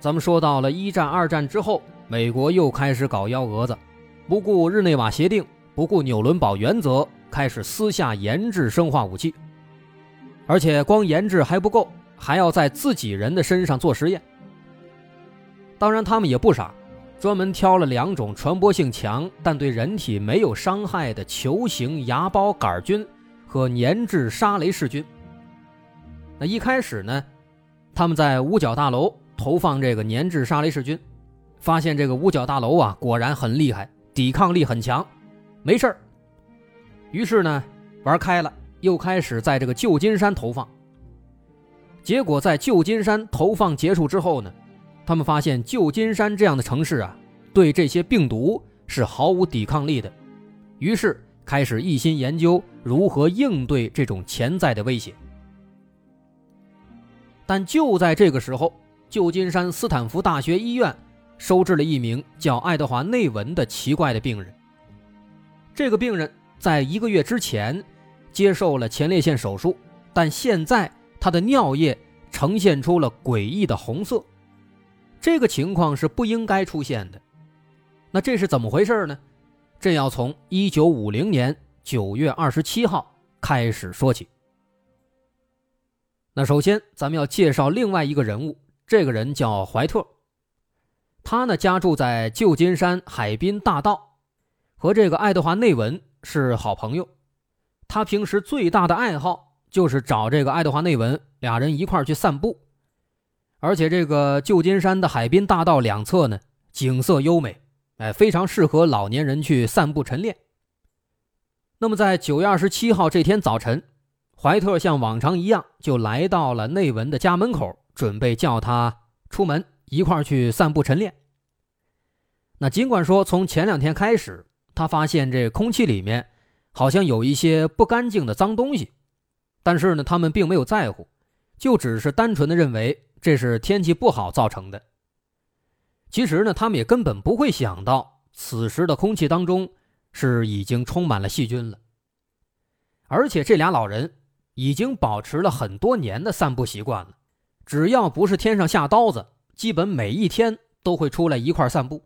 咱们说到了一战、二战之后，美国又开始搞幺蛾子，不顾日内瓦协定，不顾纽伦堡原则，开始私下研制生化武器，而且光研制还不够，还要在自己人的身上做实验。当然，他们也不傻，专门挑了两种传播性强但对人体没有伤害的球形芽孢杆菌和粘质沙雷氏菌。那一开始呢？他们在五角大楼投放这个粘质沙雷氏菌，发现这个五角大楼啊果然很厉害，抵抗力很强，没事儿。于是呢，玩开了，又开始在这个旧金山投放。结果在旧金山投放结束之后呢，他们发现旧金山这样的城市啊，对这些病毒是毫无抵抗力的，于是开始一心研究如何应对这种潜在的威胁。但就在这个时候，旧金山斯坦福大学医院收治了一名叫爱德华内文的奇怪的病人。这个病人在一个月之前接受了前列腺手术，但现在他的尿液呈现出了诡异的红色，这个情况是不应该出现的。那这是怎么回事呢？这要从一九五零年九月二十七号开始说起。那首先，咱们要介绍另外一个人物，这个人叫怀特。他呢家住在旧金山海滨大道，和这个爱德华内文是好朋友。他平时最大的爱好就是找这个爱德华内文，俩人一块去散步。而且这个旧金山的海滨大道两侧呢，景色优美，哎，非常适合老年人去散步晨练。那么在九月二十七号这天早晨。怀特像往常一样，就来到了内文的家门口，准备叫他出门一块去散步晨练。那尽管说从前两天开始，他发现这空气里面好像有一些不干净的脏东西，但是呢，他们并没有在乎，就只是单纯的认为这是天气不好造成的。其实呢，他们也根本不会想到，此时的空气当中是已经充满了细菌了，而且这俩老人。已经保持了很多年的散步习惯了，只要不是天上下刀子，基本每一天都会出来一块散步。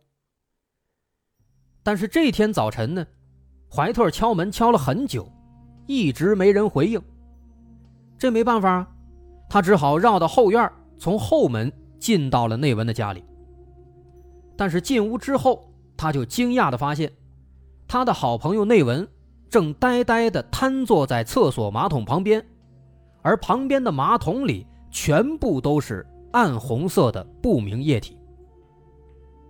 但是这天早晨呢，怀特敲门敲了很久，一直没人回应。这没办法，他只好绕到后院，从后门进到了内文的家里。但是进屋之后，他就惊讶地发现，他的好朋友内文。正呆呆地瘫坐在厕所马桶旁边，而旁边的马桶里全部都是暗红色的不明液体。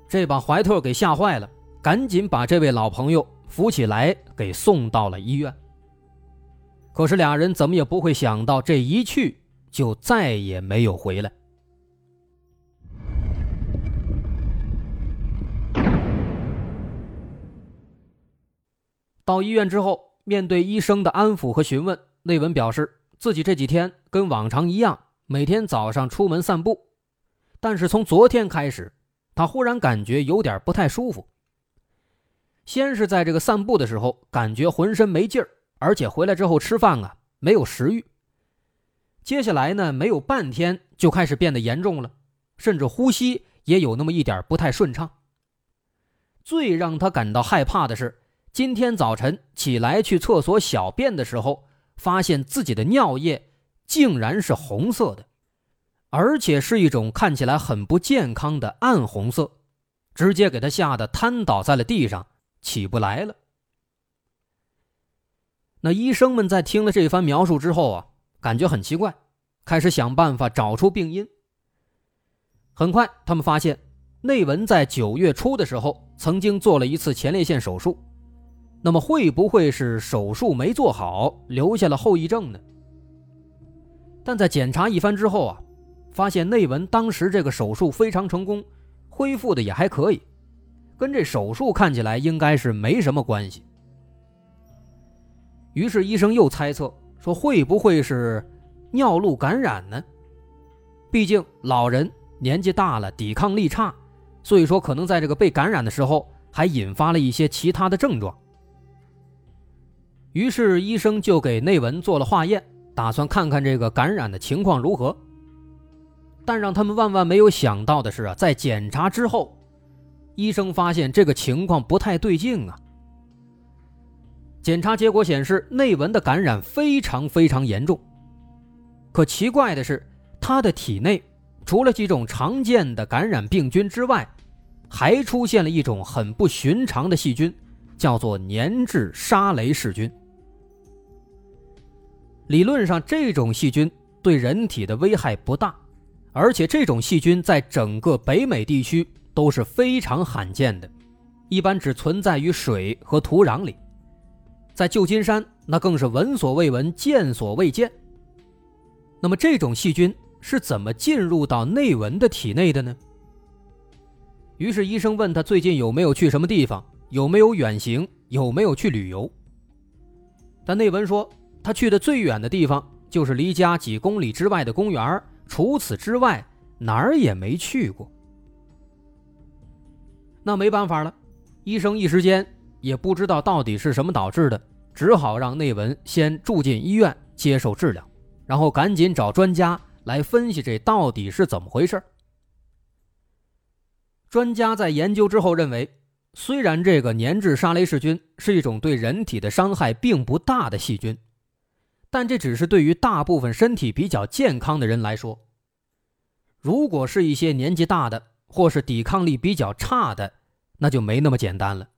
这把怀特给吓坏了，赶紧把这位老朋友扶起来，给送到了医院。可是俩人怎么也不会想到，这一去就再也没有回来。到医院之后，面对医生的安抚和询问，内文表示自己这几天跟往常一样，每天早上出门散步。但是从昨天开始，他忽然感觉有点不太舒服。先是在这个散步的时候，感觉浑身没劲儿，而且回来之后吃饭啊没有食欲。接下来呢，没有半天就开始变得严重了，甚至呼吸也有那么一点不太顺畅。最让他感到害怕的是。今天早晨起来去厕所小便的时候，发现自己的尿液竟然是红色的，而且是一种看起来很不健康的暗红色，直接给他吓得瘫倒在了地上，起不来了。那医生们在听了这番描述之后啊，感觉很奇怪，开始想办法找出病因。很快，他们发现内文在九月初的时候曾经做了一次前列腺手术。那么会不会是手术没做好，留下了后遗症呢？但在检查一番之后啊，发现内文当时这个手术非常成功，恢复的也还可以，跟这手术看起来应该是没什么关系。于是医生又猜测说，会不会是尿路感染呢？毕竟老人年纪大了，抵抗力差，所以说可能在这个被感染的时候，还引发了一些其他的症状。于是医生就给内文做了化验，打算看看这个感染的情况如何。但让他们万万没有想到的是啊，在检查之后，医生发现这个情况不太对劲啊。检查结果显示，内文的感染非常非常严重。可奇怪的是，他的体内除了几种常见的感染病菌之外，还出现了一种很不寻常的细菌，叫做粘质沙雷氏菌。理论上，这种细菌对人体的危害不大。而且这种细菌在整个北美地区都是非常罕见的，一般只存在于水和土壤里，在旧金山那更是闻所未闻、见所未见。那么这种细菌是怎么进入到内文的体内的呢？于是医生问他最近有没有去什么地方，有没有远行，有没有去旅游。但内文说他去的最远的地方就是离家几公里之外的公园除此之外，哪儿也没去过。那没办法了，医生一时间也不知道到底是什么导致的，只好让内文先住进医院接受治疗，然后赶紧找专家来分析这到底是怎么回事。专家在研究之后认为，虽然这个粘质沙雷氏菌是一种对人体的伤害并不大的细菌。但这只是对于大部分身体比较健康的人来说。如果是一些年纪大的或是抵抗力比较差的，那就没那么简单了。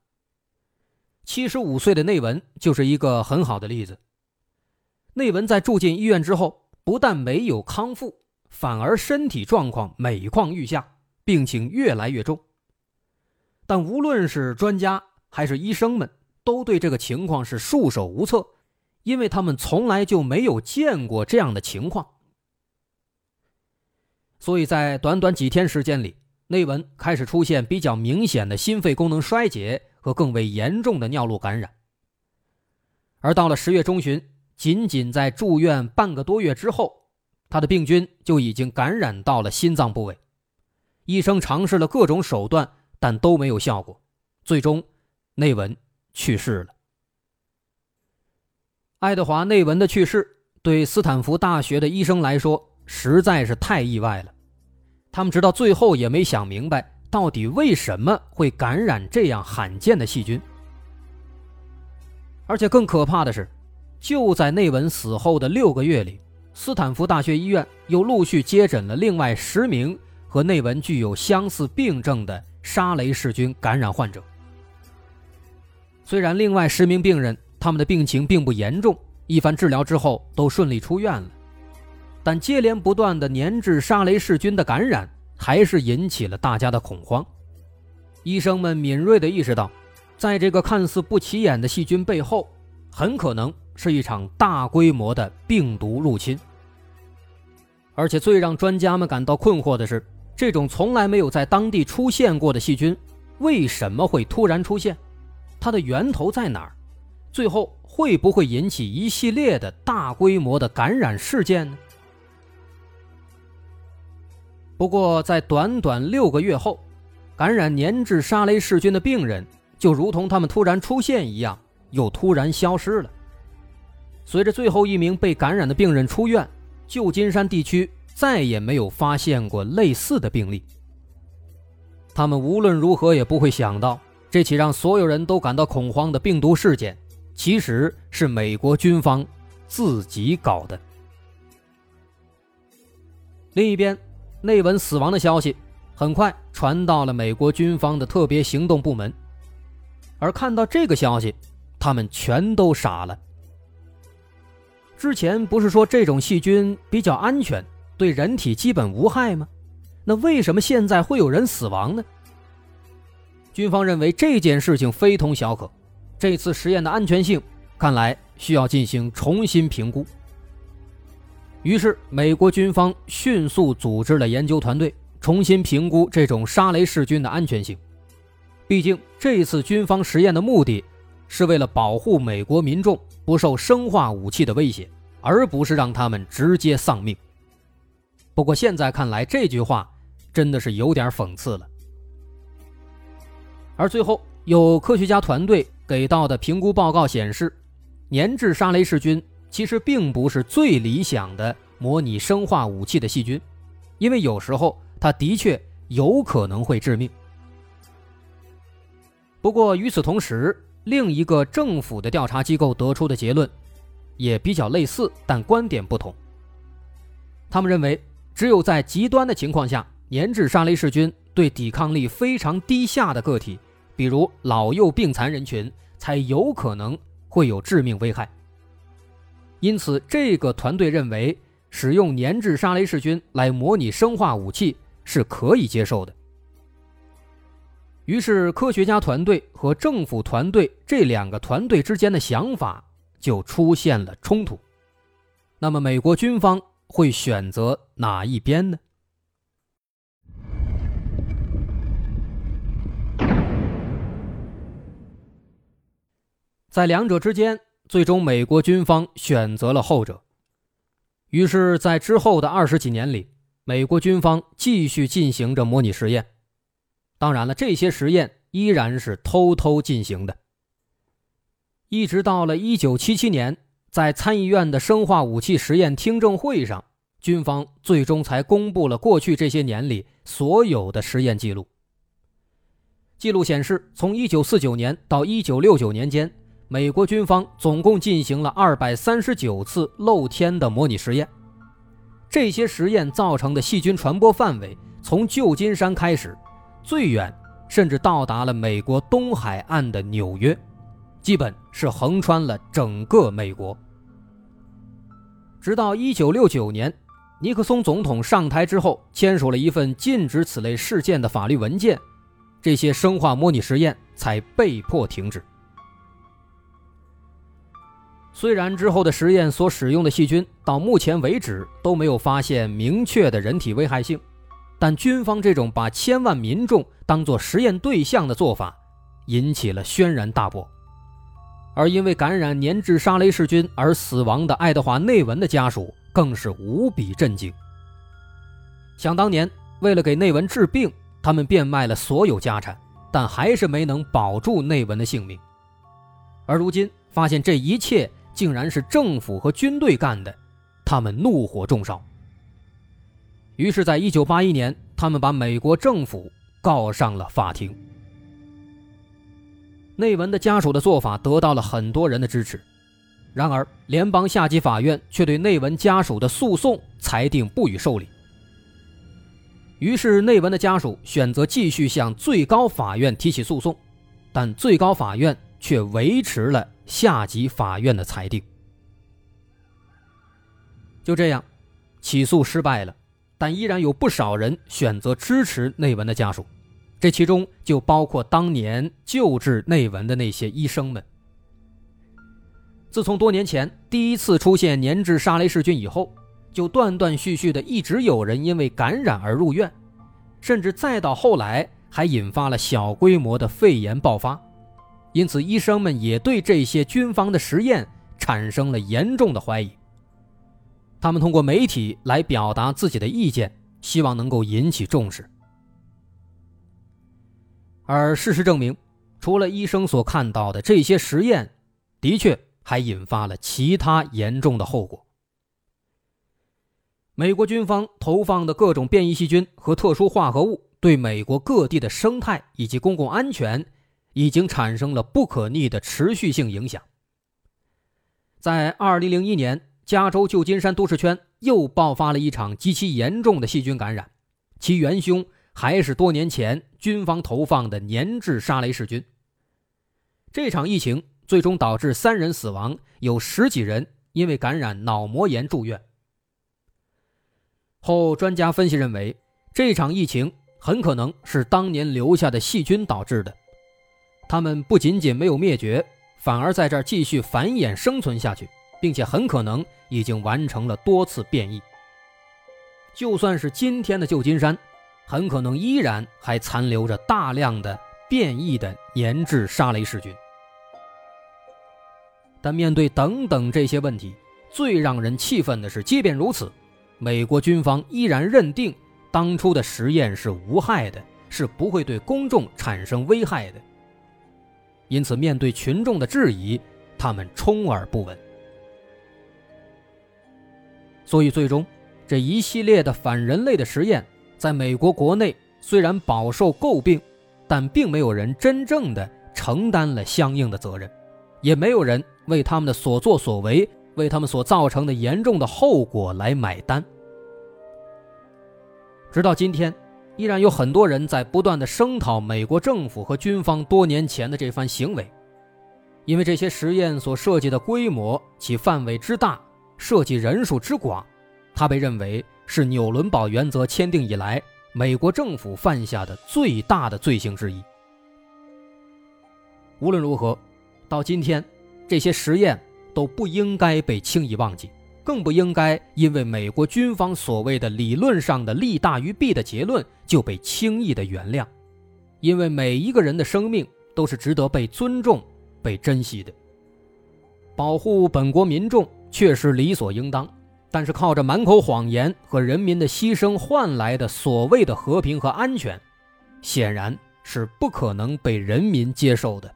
七十五岁的内文就是一个很好的例子。内文在住进医院之后，不但没有康复，反而身体状况每况愈下，病情越来越重。但无论是专家还是医生们，都对这个情况是束手无策。因为他们从来就没有见过这样的情况，所以在短短几天时间里，内文开始出现比较明显的心肺功能衰竭和更为严重的尿路感染。而到了十月中旬，仅仅在住院半个多月之后，他的病菌就已经感染到了心脏部位。医生尝试了各种手段，但都没有效果，最终内文去世了。爱德华·内文的去世对斯坦福大学的医生来说实在是太意外了，他们直到最后也没想明白到底为什么会感染这样罕见的细菌。而且更可怕的是，就在内文死后的六个月里，斯坦福大学医院又陆续接诊了另外十名和内文具有相似病症的沙雷氏菌感染患者。虽然另外十名病人。他们的病情并不严重，一番治疗之后都顺利出院了，但接连不断的粘质沙雷氏菌的感染还是引起了大家的恐慌。医生们敏锐地意识到，在这个看似不起眼的细菌背后，很可能是一场大规模的病毒入侵。而且最让专家们感到困惑的是，这种从来没有在当地出现过的细菌，为什么会突然出现？它的源头在哪儿？最后会不会引起一系列的大规模的感染事件呢？不过，在短短六个月后，感染粘质沙雷氏菌的病人就如同他们突然出现一样，又突然消失了。随着最后一名被感染的病人出院，旧金山地区再也没有发现过类似的病例。他们无论如何也不会想到，这起让所有人都感到恐慌的病毒事件。其实是美国军方自己搞的。另一边，内文死亡的消息很快传到了美国军方的特别行动部门，而看到这个消息，他们全都傻了。之前不是说这种细菌比较安全，对人体基本无害吗？那为什么现在会有人死亡呢？军方认为这件事情非同小可。这次实验的安全性看来需要进行重新评估。于是，美国军方迅速组织了研究团队，重新评估这种沙雷氏菌的安全性。毕竟，这次军方实验的目的是为了保护美国民众不受生化武器的威胁，而不是让他们直接丧命。不过，现在看来，这句话真的是有点讽刺了。而最后，有科学家团队给到的评估报告显示，粘质沙雷氏菌其实并不是最理想的模拟生化武器的细菌，因为有时候它的确有可能会致命。不过与此同时，另一个政府的调查机构得出的结论也比较类似，但观点不同。他们认为。只有在极端的情况下，粘质沙雷氏菌对抵抗力非常低下的个体，比如老幼病残人群，才有可能会有致命危害。因此，这个团队认为使用粘质沙雷氏菌来模拟生化武器是可以接受的。于是，科学家团队和政府团队这两个团队之间的想法就出现了冲突。那么，美国军方？会选择哪一边呢？在两者之间，最终美国军方选择了后者。于是，在之后的二十几年里，美国军方继续进行着模拟实验。当然了，这些实验依然是偷偷进行的。一直到了一九七七年。在参议院的生化武器实验听证会上，军方最终才公布了过去这些年里所有的实验记录。记录显示，从1949年到1969年间，美国军方总共进行了239次露天的模拟实验。这些实验造成的细菌传播范围，从旧金山开始，最远甚至到达了美国东海岸的纽约。基本是横穿了整个美国，直到一九六九年，尼克松总统上台之后，签署了一份禁止此类事件的法律文件，这些生化模拟实验才被迫停止。虽然之后的实验所使用的细菌到目前为止都没有发现明确的人体危害性，但军方这种把千万民众当作实验对象的做法，引起了轩然大波。而因为感染粘质沙雷氏菌而死亡的爱德华内文的家属更是无比震惊。想当年，为了给内文治病，他们变卖了所有家产，但还是没能保住内文的性命。而如今发现这一切竟然是政府和军队干的，他们怒火中烧。于是，在1981年，他们把美国政府告上了法庭。内文的家属的做法得到了很多人的支持，然而联邦下级法院却对内文家属的诉讼裁定不予受理。于是内文的家属选择继续向最高法院提起诉讼，但最高法院却维持了下级法院的裁定。就这样，起诉失败了，但依然有不少人选择支持内文的家属。这其中就包括当年救治内文的那些医生们。自从多年前第一次出现粘质沙雷氏菌以后，就断断续续的一直有人因为感染而入院，甚至再到后来还引发了小规模的肺炎爆发。因此，医生们也对这些军方的实验产生了严重的怀疑。他们通过媒体来表达自己的意见，希望能够引起重视。而事实证明，除了医生所看到的这些实验，的确还引发了其他严重的后果。美国军方投放的各种变异细菌和特殊化合物，对美国各地的生态以及公共安全，已经产生了不可逆的持续性影响。在2001年，加州旧金山都市圈又爆发了一场极其严重的细菌感染，其元凶。还是多年前军方投放的粘质沙雷氏菌。这场疫情最终导致三人死亡，有十几人因为感染脑膜炎住院。后专家分析认为，这场疫情很可能是当年留下的细菌导致的。它们不仅仅没有灭绝，反而在这儿继续繁衍生存下去，并且很可能已经完成了多次变异。就算是今天的旧金山。很可能依然还残留着大量的变异的粘质沙雷氏菌。但面对等等这些问题，最让人气愤的是，即便如此，美国军方依然认定当初的实验是无害的，是不会对公众产生危害的。因此，面对群众的质疑，他们充耳不闻。所以，最终这一系列的反人类的实验，在美国国内虽然饱受诟病，但并没有人真正的承担了相应的责任，也没有人。为他们的所作所为，为他们所造成的严重的后果来买单。直到今天，依然有很多人在不断的声讨美国政府和军方多年前的这番行为，因为这些实验所涉及的规模、其范围之大、涉及人数之广，它被认为是纽伦堡原则签订以来美国政府犯下的最大的罪行之一。无论如何，到今天。这些实验都不应该被轻易忘记，更不应该因为美国军方所谓的理论上的利大于弊的结论就被轻易的原谅，因为每一个人的生命都是值得被尊重、被珍惜的。保护本国民众确实理所应当，但是靠着满口谎言和人民的牺牲换来的所谓的和平和安全，显然是不可能被人民接受的。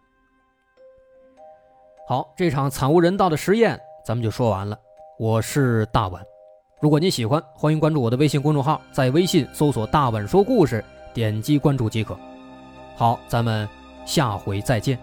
好，这场惨无人道的实验咱们就说完了。我是大碗，如果您喜欢，欢迎关注我的微信公众号，在微信搜索“大碗说故事”，点击关注即可。好，咱们下回再见。